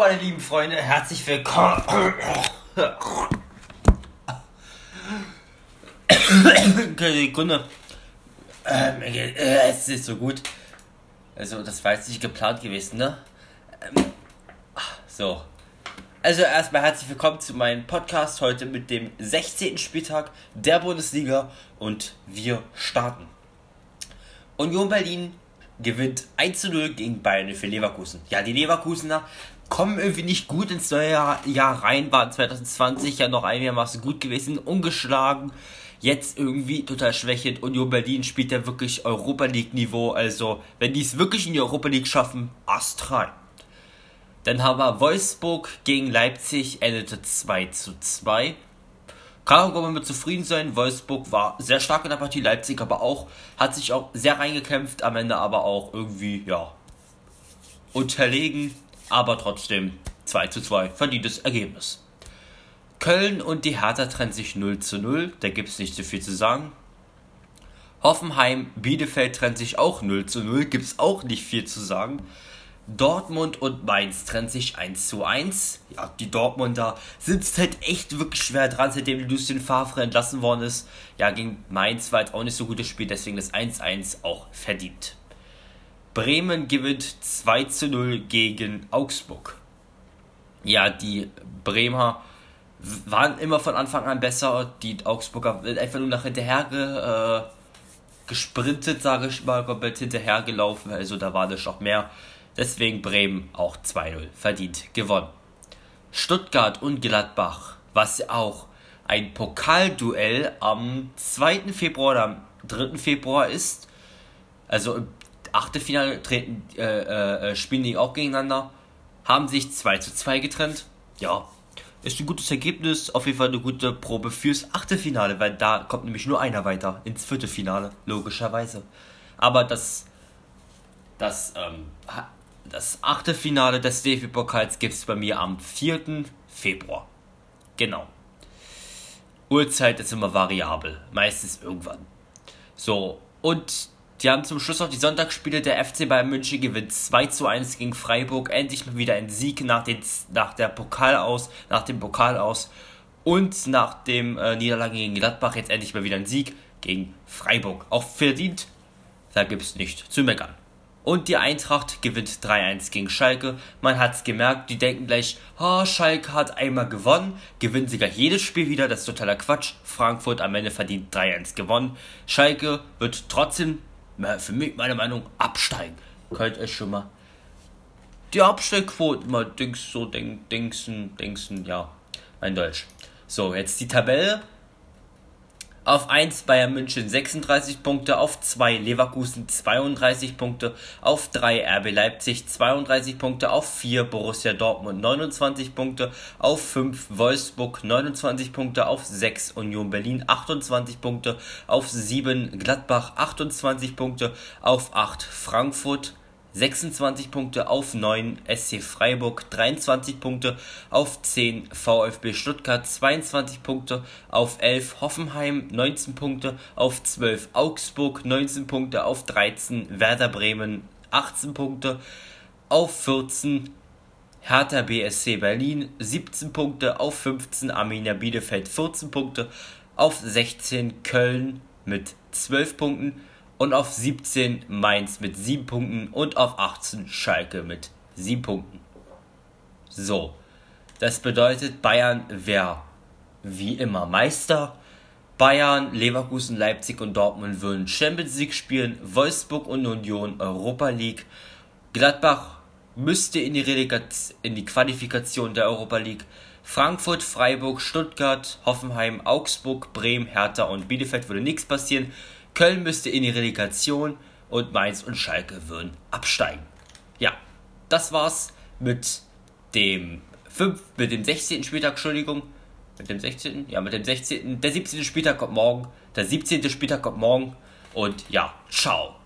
meine lieben Freunde, herzlich willkommen. Sekunde. Äh, es ist so gut. Also, das war jetzt nicht geplant gewesen, ne? Ähm, so. Also, erstmal herzlich willkommen zu meinem Podcast heute mit dem 16. Spieltag der Bundesliga und wir starten. Union Berlin gewinnt 1 zu 0 gegen Bayern für Leverkusen. Ja, die Leverkusener kommen irgendwie nicht gut ins neue Jahr rein, waren 2020 ja noch einigermaßen gut gewesen, ungeschlagen. Jetzt irgendwie total schwächend. Union Berlin spielt ja wirklich Europa League Niveau. Also, wenn die es wirklich in die Europa League schaffen, astral. Dann haben wir Wolfsburg gegen Leipzig, endete 2 zu 2 kann auch mit zufrieden sein. Wolfsburg war sehr stark in der Partie, Leipzig aber auch, hat sich auch sehr reingekämpft, am Ende aber auch irgendwie, ja, unterlegen, aber trotzdem 2 zu 2, verdientes Ergebnis. Köln und die Hertha trennen sich 0 zu 0, da gibt es nicht so viel zu sagen. Hoffenheim, Bielefeld trennt sich auch 0 zu 0, gibt es auch nicht viel zu sagen. Dortmund und Mainz trennt sich 1 zu 1. Ja, die Dortmunder sind halt echt wirklich schwer dran, seitdem Lucien Favre entlassen worden ist. Ja, gegen Mainz war jetzt auch nicht so gutes Spiel, deswegen das 1-1 auch verdient. Bremen gewinnt 2 zu 0 gegen Augsburg. Ja, die Bremer waren immer von Anfang an besser. Die Augsburger einfach nur nach hinterher äh, gesprintet, sage ich mal, komplett hinterhergelaufen. Also da war das noch mehr. Deswegen Bremen auch 2-0 verdient gewonnen. Stuttgart und Gladbach, was auch ein Pokalduell am 2. Februar oder am 3. Februar ist. Also im Achtelfinale treten, äh, äh, spielen die auch gegeneinander. Haben sich 2 zu 2 getrennt. Ja, ist ein gutes Ergebnis. Auf jeden Fall eine gute Probe fürs Achtelfinale, weil da kommt nämlich nur einer weiter ins Viertelfinale, logischerweise. Aber das, das ähm, das achte Finale des DFB-Pokals gibt es bei mir am 4. Februar. Genau. Uhrzeit ist immer variabel, meistens irgendwann. So, und die haben zum Schluss noch die Sonntagsspiele. Der FC Bayern München gewinnt 2 zu 1 gegen Freiburg. Endlich mal wieder ein Sieg nach, den, nach der Pokal aus, nach dem Pokal aus. Und nach dem äh, Niederlage gegen Gladbach jetzt endlich mal wieder ein Sieg gegen Freiburg. Auch verdient, da gibt es nicht zu meckern. Und die Eintracht gewinnt 3-1 gegen Schalke. Man hat es gemerkt, die denken gleich, oh, Schalke hat einmal gewonnen, gewinnt sogar jedes Spiel wieder, das ist totaler Quatsch. Frankfurt am Ende verdient 3-1 gewonnen. Schalke wird trotzdem, für mich, meine Meinung, absteigen. Könnt ihr schon mal die Abstellquote mal dings, so denk, dingsen, dingsen, ja, mein Deutsch. So, jetzt die Tabelle. Auf 1 Bayern München 36 Punkte, auf 2 Leverkusen 32 Punkte, auf 3 RB Leipzig 32 Punkte, auf 4 Borussia Dortmund 29 Punkte, auf 5 Wolfsburg 29 Punkte, auf 6 Union Berlin 28 Punkte, auf 7 Gladbach 28 Punkte, auf 8 Frankfurt 26 Punkte auf 9 SC Freiburg, 23 Punkte auf 10 VfB Stuttgart, 22 Punkte auf 11 Hoffenheim, 19 Punkte auf 12 Augsburg, 19 Punkte auf 13 Werder Bremen, 18 Punkte auf 14 Hertha BSC Berlin, 17 Punkte auf 15 Arminia Bielefeld, 14 Punkte auf 16 Köln mit 12 Punkten und auf 17 Mainz mit 7 Punkten und auf 18 Schalke mit 7 Punkten. So, das bedeutet, Bayern wäre wie immer Meister. Bayern, Leverkusen, Leipzig und Dortmund würden Champions League spielen, Wolfsburg und Union Europa League. Gladbach müsste in die, Relegat in die Qualifikation der Europa League. Frankfurt, Freiburg, Stuttgart, Hoffenheim, Augsburg, Bremen, Hertha und Bielefeld würde nichts passieren. Köln müsste in die Relegation und Mainz und Schalke würden absteigen. Ja, das war's mit dem 5, mit dem 16. Spieltag, Entschuldigung. Mit dem 16. Ja, mit dem 16. Der 17. Spieltag kommt morgen. Der 17. Spieltag kommt morgen. Und ja, ciao.